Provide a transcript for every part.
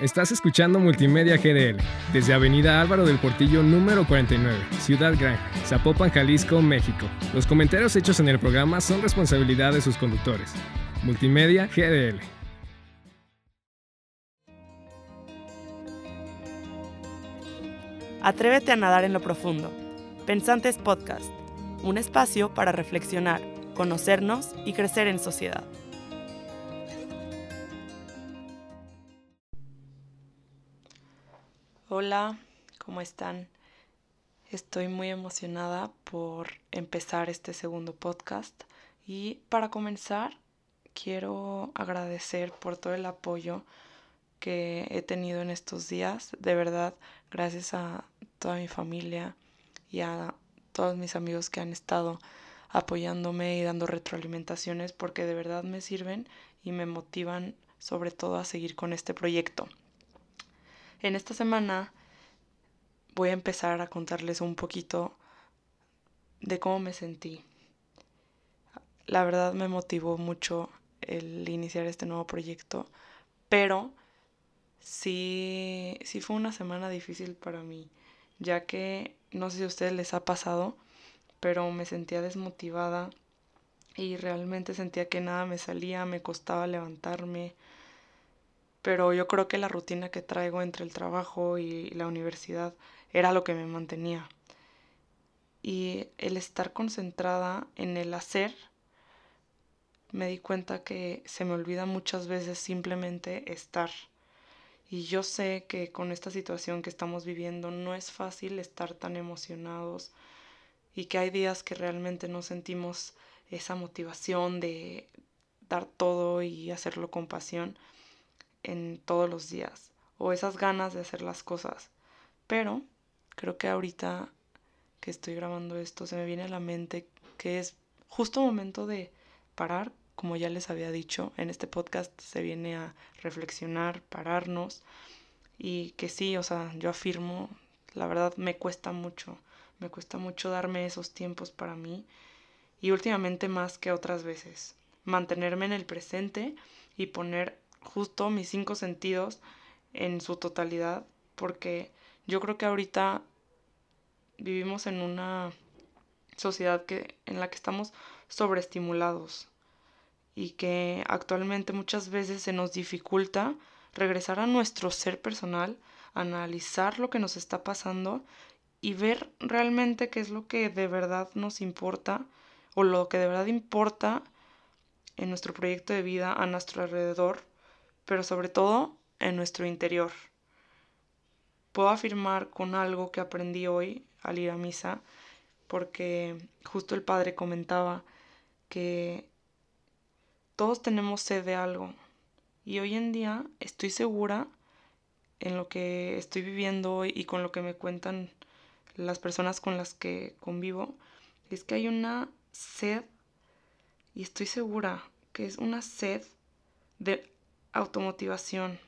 Estás escuchando Multimedia GDL desde Avenida Álvaro del Portillo número 49, Ciudad Gran, Zapopan, Jalisco, México. Los comentarios hechos en el programa son responsabilidad de sus conductores. Multimedia GDL. Atrévete a nadar en lo profundo. Pensantes Podcast, un espacio para reflexionar, conocernos y crecer en sociedad. Hola, ¿cómo están? Estoy muy emocionada por empezar este segundo podcast y para comenzar quiero agradecer por todo el apoyo que he tenido en estos días. De verdad, gracias a toda mi familia y a todos mis amigos que han estado apoyándome y dando retroalimentaciones porque de verdad me sirven y me motivan sobre todo a seguir con este proyecto. En esta semana voy a empezar a contarles un poquito de cómo me sentí. La verdad me motivó mucho el iniciar este nuevo proyecto, pero sí, sí fue una semana difícil para mí, ya que no sé si a ustedes les ha pasado, pero me sentía desmotivada y realmente sentía que nada me salía, me costaba levantarme, pero yo creo que la rutina que traigo entre el trabajo y la universidad era lo que me mantenía. Y el estar concentrada en el hacer, me di cuenta que se me olvida muchas veces simplemente estar. Y yo sé que con esta situación que estamos viviendo no es fácil estar tan emocionados y que hay días que realmente no sentimos esa motivación de dar todo y hacerlo con pasión en todos los días o esas ganas de hacer las cosas. Pero creo que ahorita que estoy grabando esto se me viene a la mente que es justo momento de parar, como ya les había dicho, en este podcast se viene a reflexionar, pararnos y que sí, o sea, yo afirmo, la verdad me cuesta mucho, me cuesta mucho darme esos tiempos para mí y últimamente más que otras veces, mantenerme en el presente y poner justo mis cinco sentidos en su totalidad, porque yo creo que ahorita vivimos en una sociedad que, en la que estamos sobreestimulados y que actualmente muchas veces se nos dificulta regresar a nuestro ser personal, analizar lo que nos está pasando y ver realmente qué es lo que de verdad nos importa o lo que de verdad importa en nuestro proyecto de vida a nuestro alrededor pero sobre todo en nuestro interior. Puedo afirmar con algo que aprendí hoy al ir a misa, porque justo el padre comentaba que todos tenemos sed de algo y hoy en día estoy segura en lo que estoy viviendo hoy y con lo que me cuentan las personas con las que convivo, es que hay una sed y estoy segura que es una sed de automotivación,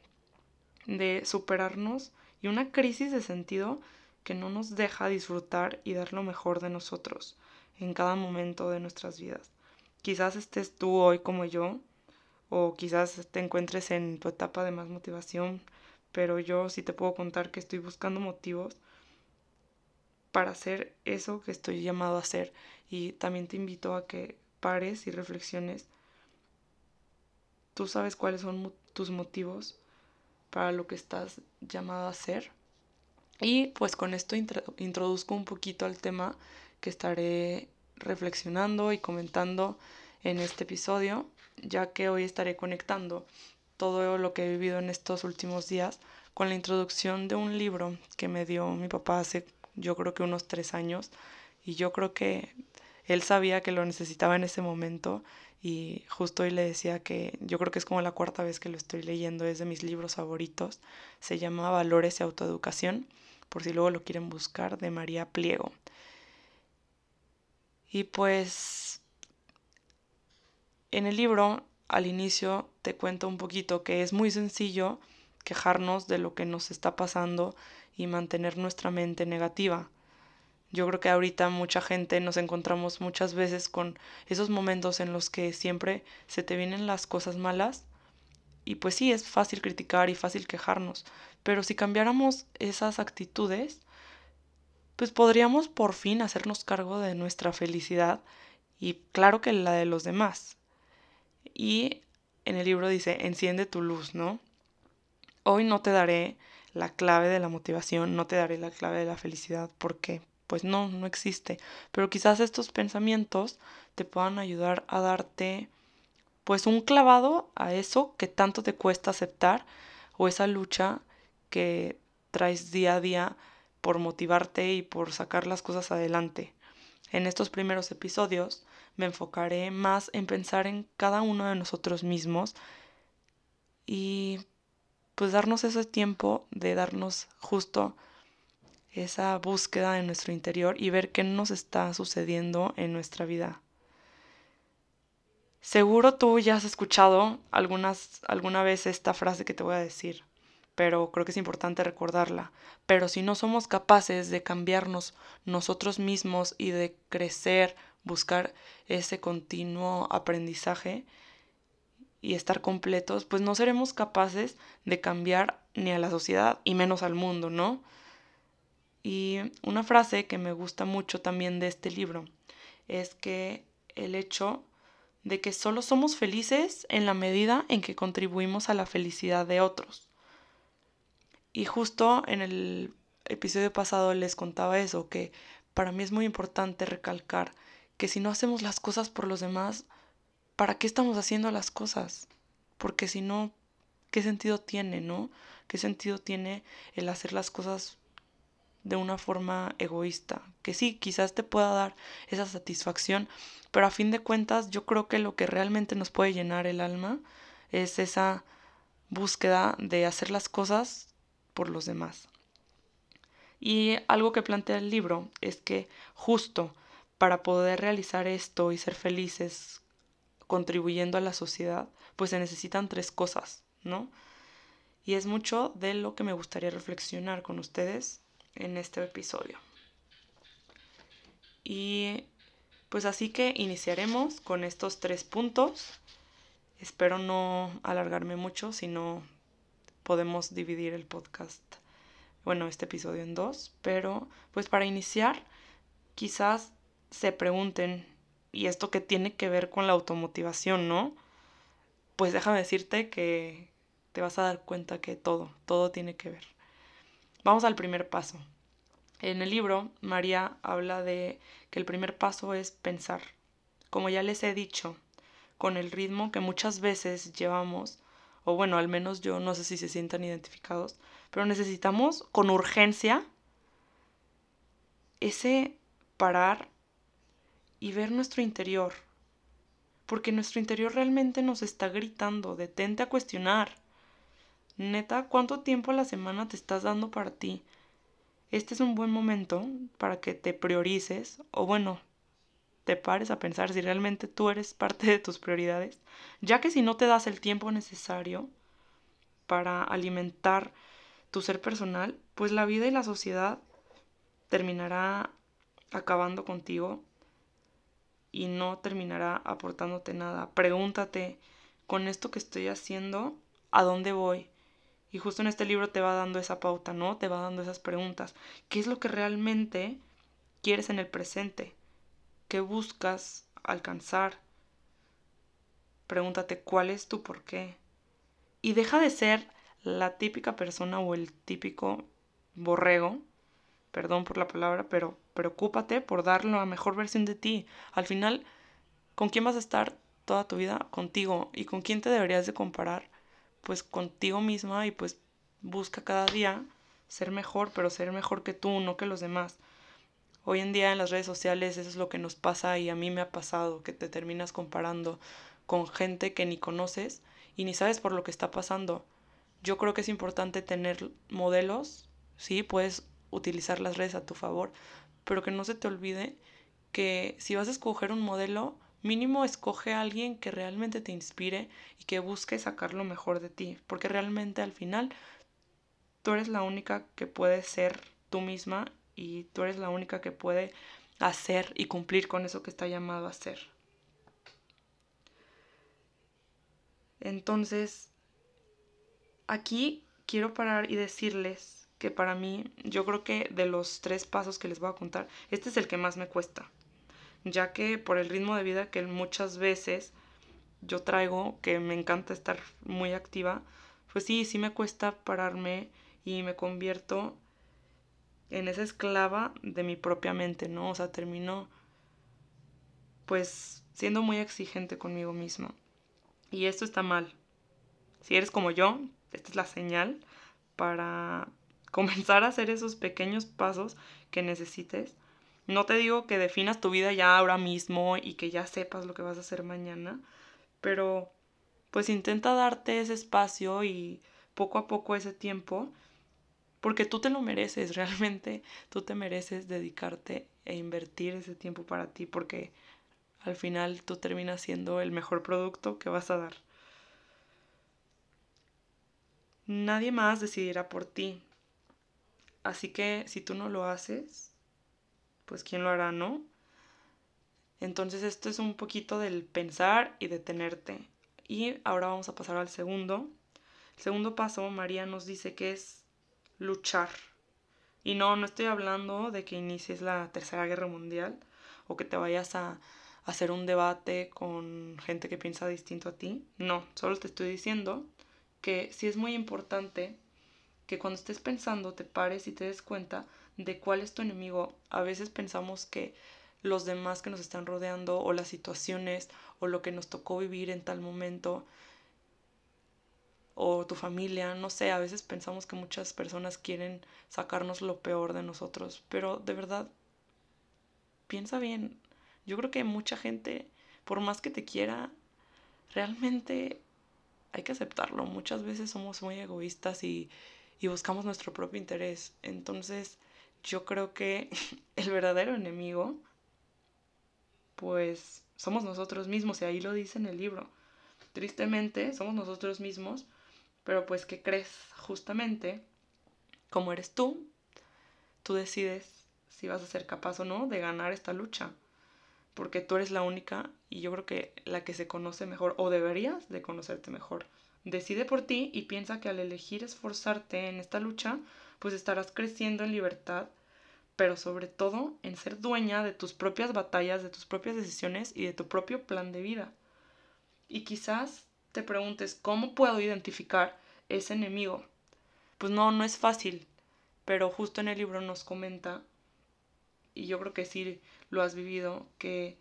de superarnos y una crisis de sentido que no nos deja disfrutar y dar lo mejor de nosotros en cada momento de nuestras vidas. Quizás estés tú hoy como yo, o quizás te encuentres en tu etapa de más motivación, pero yo sí te puedo contar que estoy buscando motivos para hacer eso que estoy llamado a hacer. Y también te invito a que pares y reflexiones Tú sabes cuáles son tus motivos para lo que estás llamado a hacer. Y pues con esto introduzco un poquito al tema que estaré reflexionando y comentando en este episodio, ya que hoy estaré conectando todo lo que he vivido en estos últimos días con la introducción de un libro que me dio mi papá hace yo creo que unos tres años y yo creo que él sabía que lo necesitaba en ese momento y justo hoy le decía que yo creo que es como la cuarta vez que lo estoy leyendo, es de mis libros favoritos, se llama Valores y Autoeducación, por si luego lo quieren buscar, de María Pliego. Y pues en el libro al inicio te cuento un poquito que es muy sencillo quejarnos de lo que nos está pasando y mantener nuestra mente negativa. Yo creo que ahorita mucha gente nos encontramos muchas veces con esos momentos en los que siempre se te vienen las cosas malas Y pues sí, es fácil criticar y fácil quejarnos, pero si cambiáramos esas actitudes, pues podríamos por fin hacernos cargo de nuestra felicidad y claro que la de los demás. Y en el libro dice, enciende tu luz, ¿no? Hoy no te daré la clave de la motivación, no te daré la clave de la felicidad, porque pues no, no existe. Pero quizás estos pensamientos te puedan ayudar a darte pues un clavado a eso que tanto te cuesta aceptar o esa lucha que traes día a día por motivarte y por sacar las cosas adelante. En estos primeros episodios me enfocaré más en pensar en cada uno de nosotros mismos y pues darnos ese tiempo de darnos justo esa búsqueda en nuestro interior y ver qué nos está sucediendo en nuestra vida. Seguro tú ya has escuchado alguna vez esta frase que te voy a decir, pero creo que es importante recordarla. Pero si no somos capaces de cambiarnos nosotros mismos y de crecer, buscar ese continuo aprendizaje y estar completos, pues no seremos capaces de cambiar ni a la sociedad y menos al mundo, ¿no? Y una frase que me gusta mucho también de este libro es que el hecho de que solo somos felices en la medida en que contribuimos a la felicidad de otros. Y justo en el episodio pasado les contaba eso, que para mí es muy importante recalcar que si no hacemos las cosas por los demás, ¿para qué estamos haciendo las cosas? Porque si no, ¿qué sentido tiene, no? ¿Qué sentido tiene el hacer las cosas de una forma egoísta? Que sí, quizás te pueda dar esa satisfacción, pero a fin de cuentas yo creo que lo que realmente nos puede llenar el alma es esa búsqueda de hacer las cosas por los demás. Y algo que plantea el libro es que justo para poder realizar esto y ser felices contribuyendo a la sociedad, pues se necesitan tres cosas, ¿no? Y es mucho de lo que me gustaría reflexionar con ustedes en este episodio. Y pues así que iniciaremos con estos tres puntos. Espero no alargarme mucho, si no podemos dividir el podcast, bueno, este episodio en dos. Pero pues para iniciar, quizás se pregunten, ¿y esto qué tiene que ver con la automotivación, no? Pues déjame decirte que te vas a dar cuenta que todo, todo tiene que ver. Vamos al primer paso. En el libro, María habla de que el primer paso es pensar. Como ya les he dicho, con el ritmo que muchas veces llevamos, o bueno, al menos yo no sé si se sientan identificados, pero necesitamos con urgencia ese parar y ver nuestro interior. Porque nuestro interior realmente nos está gritando, detente a cuestionar. Neta, ¿cuánto tiempo a la semana te estás dando para ti? este es un buen momento para que te priorices o bueno, te pares a pensar si realmente tú eres parte de tus prioridades, ya que si no te das el tiempo necesario para alimentar tu ser personal, pues la vida y la sociedad terminará acabando contigo y no terminará aportándote nada. Pregúntate, con esto que estoy haciendo, ¿a dónde voy? Y justo en este libro te va dando esa pauta, ¿no? Te va dando esas preguntas. ¿Qué es lo que realmente quieres en el presente? ¿Qué buscas alcanzar? Pregúntate cuál es tu por qué. Y deja de ser la típica persona o el típico borrego, perdón por la palabra, pero preocúpate por dar la mejor versión de ti. Al final, ¿con quién vas a estar toda tu vida? Contigo. ¿Y con quién te deberías de comparar? Pues contigo misma y pues busca cada día ser mejor, pero ser mejor que tú, no que los demás. Hoy en día en las redes sociales eso es lo que nos pasa y a mí me ha pasado, que te terminas comparando con gente que ni conoces y ni sabes por lo que está pasando. Yo creo que es importante tener modelos, sí, puedes utilizar las redes a tu favor, pero que no se te olvide que si vas a escoger un modelo, Mínimo escoge a alguien que realmente te inspire y que busque sacar lo mejor de ti, porque realmente al final tú eres la única que puede ser tú misma y tú eres la única que puede hacer y cumplir con eso que está llamado a hacer. Entonces, aquí quiero parar y decirles que para mí, yo creo que de los tres pasos que les voy a contar, este es el que más me cuesta, ya que por el ritmo de vida que muchas veces yo traigo, que me encanta estar muy activa, pues sí, sí me cuesta pararme y me convierto en esa esclava de mi propia mente, ¿no? O sea, termino pues siendo muy exigente conmigo misma. Y esto está mal. Si eres como yo, esta es la señal para comenzar a hacer esos pequeños pasos que necesites. No te digo que definas tu vida ya ahora mismo y que ya sepas lo que vas a hacer mañana, pero pues intenta darte ese espacio y poco a poco ese tiempo, porque tú te lo mereces, realmente tú te mereces dedicarte e invertir ese tiempo para ti, porque al final tú terminas siendo el mejor producto que vas a dar. Nadie más decidirá por ti. Así que si tú no lo haces, pues ¿quién lo hará, no? Entonces esto es un poquito del pensar y detenerte. Y ahora vamos a pasar al segundo. El segundo paso, María nos dice que es luchar. Y no, no estoy hablando de que inicies la Tercera Guerra Mundial o que te vayas a hacer un debate con gente que piensa distinto a ti. No, solo te estoy diciendo que sí es muy importante que cuando estés pensando te pares y te des cuenta de cuál es tu enemigo. A veces pensamos que los demás que nos están rodeando o las situaciones o lo que nos tocó vivir en tal momento o tu familia, no sé, a veces pensamos que muchas personas quieren sacarnos lo peor de nosotros, pero de verdad, piensa bien, yo creo que mucha gente, por más que te quiera, realmente hay que aceptarlo. Muchas veces somos muy egoístas y, buscamos nuestro propio interés. Entonces, yo creo que el verdadero enemigo, pues somos nosotros mismos, y ahí lo dice en el libro. Tristemente, somos nosotros mismos, pero pues, ¿qué crees? Justamente, como eres tú, tú decides si vas a ser capaz o no de ganar esta lucha porque tú eres la única y yo creo que la que se conoce mejor o deberías de conocerte mejor. Decide por ti y piensa que al elegir esforzarte en esta lucha, pues estarás creciendo en libertad, pero sobre todo en ser dueña de tus propias batallas, de tus propias decisiones y de tu propio plan de vida. Y quizás te preguntes, ¿cómo puedo identificar ese enemigo? Pues no, no es fácil, pero justo en el libro nos comenta, y yo creo que sí lo has vivido, que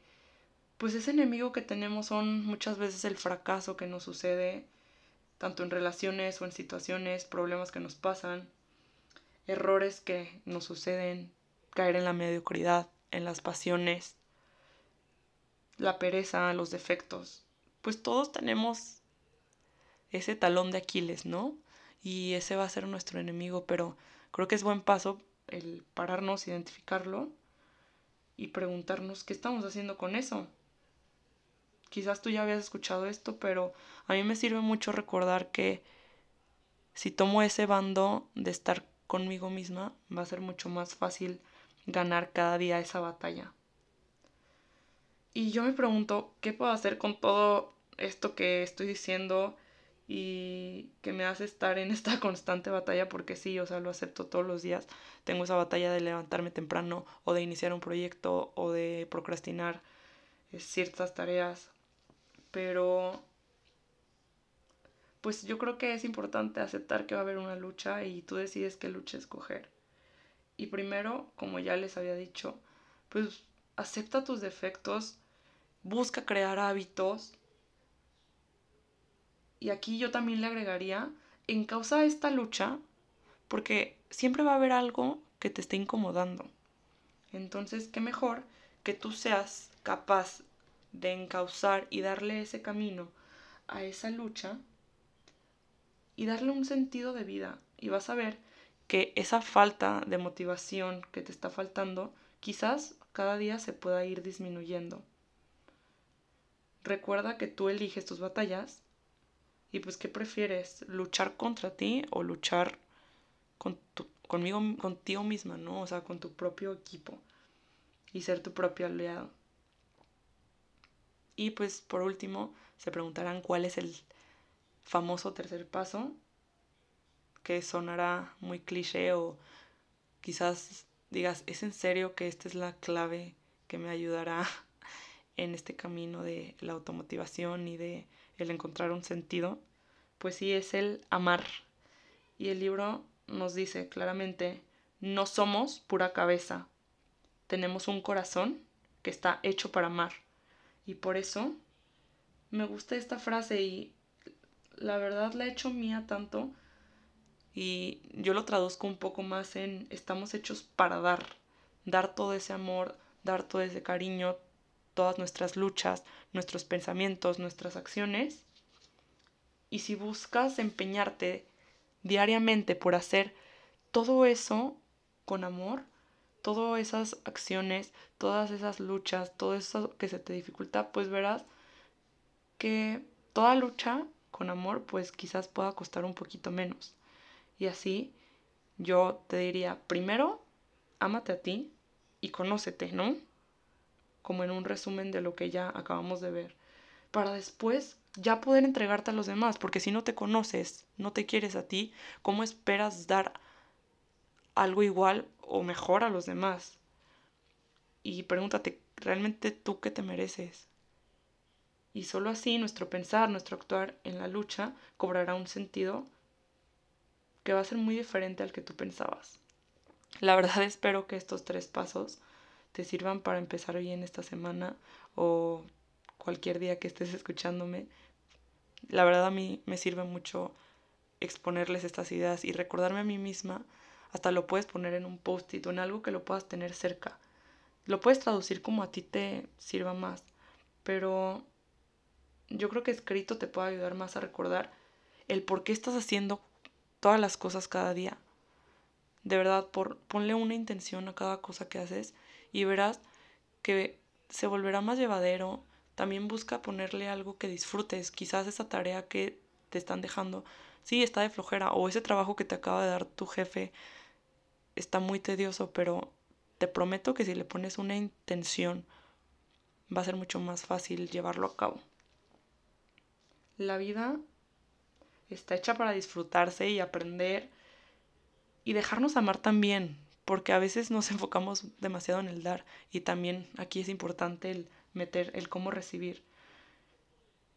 pues ese enemigo que tenemos son muchas veces el fracaso que nos sucede, tanto en relaciones o en situaciones, problemas que nos pasan, errores que nos suceden, caer en la mediocridad, en las pasiones, la pereza, los defectos. Pues todos tenemos ese talón de Aquiles, ¿no? Y ese va a ser nuestro enemigo, pero creo que es buen paso el pararnos, identificarlo y preguntarnos qué estamos haciendo con eso. Quizás tú ya habías escuchado esto, pero a mí me sirve mucho recordar que si tomo ese bando de estar conmigo misma, va a ser mucho más fácil ganar cada día esa batalla. Y yo me pregunto, ¿qué puedo hacer con todo esto que estoy diciendo y que me hace estar en esta constante batalla porque sí, o sea, lo acepto todos los días. Tengo esa batalla de levantarme temprano o de iniciar un proyecto o de procrastinar eh, ciertas tareas. Pero pues yo creo que es importante aceptar que va a haber una lucha y tú decides qué lucha escoger. Y primero, como ya les había dicho, pues acepta tus defectos, busca crear hábitos y aquí yo también le agregaría, en causa de esta lucha, porque siempre va a haber algo que te esté incomodando. Entonces, qué mejor que tú seas capaz de encauzar y darle ese camino a esa lucha y darle un sentido de vida. Y vas a ver que esa falta de motivación que te está faltando, quizás cada día se pueda ir disminuyendo. Recuerda que tú eliges tus batallas y pues, ¿qué prefieres? ¿Luchar contra ti o luchar con conmigo, contigo misma, ¿no? O sea, con tu propio equipo y ser tu propio aliado. Y pues, por último, se preguntarán cuál es el famoso tercer paso. que sonará muy cliché o quizás digas, ¿es en serio que esta es la clave que me ayudará en este camino de la automotivación y de el encontrar un sentido? Pues sí, es el amar. Y el libro nos dice claramente, no somos pura cabeza, tenemos un corazón que está hecho para amar. Y por eso me gusta esta frase y la verdad la he hecho mía tanto y yo lo traduzco un poco más en estamos hechos para dar, dar todo ese amor, dar todo ese cariño, todas nuestras luchas, nuestros pensamientos, nuestras acciones. Y si buscas empeñarte diariamente por hacer todo eso con amor, todas esas acciones, todas esas luchas, todo eso que se te dificulta, pues verás que toda lucha con amor pues quizás pueda costar un poquito menos. Y así yo te diría, primero, ámate a ti y conócete, ¿no? Como en un resumen de lo que ya acabamos de ver. Para después ya poder entregarte a los demás, porque si no te conoces, no te quieres a ti, ¿cómo esperas dar algo igual o mejor a los demás? Y pregúntate, ¿realmente tú qué te mereces? Y solo así nuestro pensar, nuestro actuar en la lucha cobrará un sentido que va a ser muy diferente al que tú pensabas. La verdad espero que estos tres pasos te sirvan para empezar hoy en esta semana o cualquier día que estés escuchándome. La verdad a mí me sirve mucho exponerles estas ideas y recordarme a mí misma. Hasta lo puedes poner en un post-it o en algo que lo puedas tener cerca. Lo puedes traducir como a ti te sirva más. Pero yo creo que escrito te puede ayudar más a recordar el por qué estás haciendo todas las cosas cada día. De verdad, por, ponle una intención a cada cosa que haces y verás que se volverá más llevadero. También busca ponerle algo que disfrutes. Quizás esa tarea que te están dejando, sí, está de flojera. O ese trabajo que te acaba de dar tu jefe está muy tedioso, pero te prometo que si le pones una intención, va a ser mucho más fácil llevarlo a cabo. La vida está hecha para disfrutarse y aprender y dejarnos amar también, porque a veces nos enfocamos demasiado en el dar y también aquí es importante el meter el cómo recibir.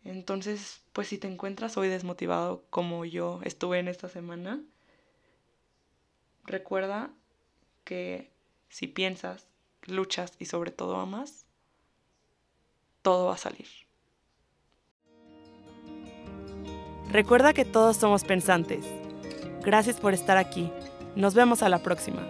Entonces, pues si te encuentras hoy desmotivado como yo estuve en esta semana, recuerda que si piensas, luchas y sobre todo amas, todo va a salir. Recuerda que todos somos pensantes. Gracias por estar aquí. Nos vemos a la próxima.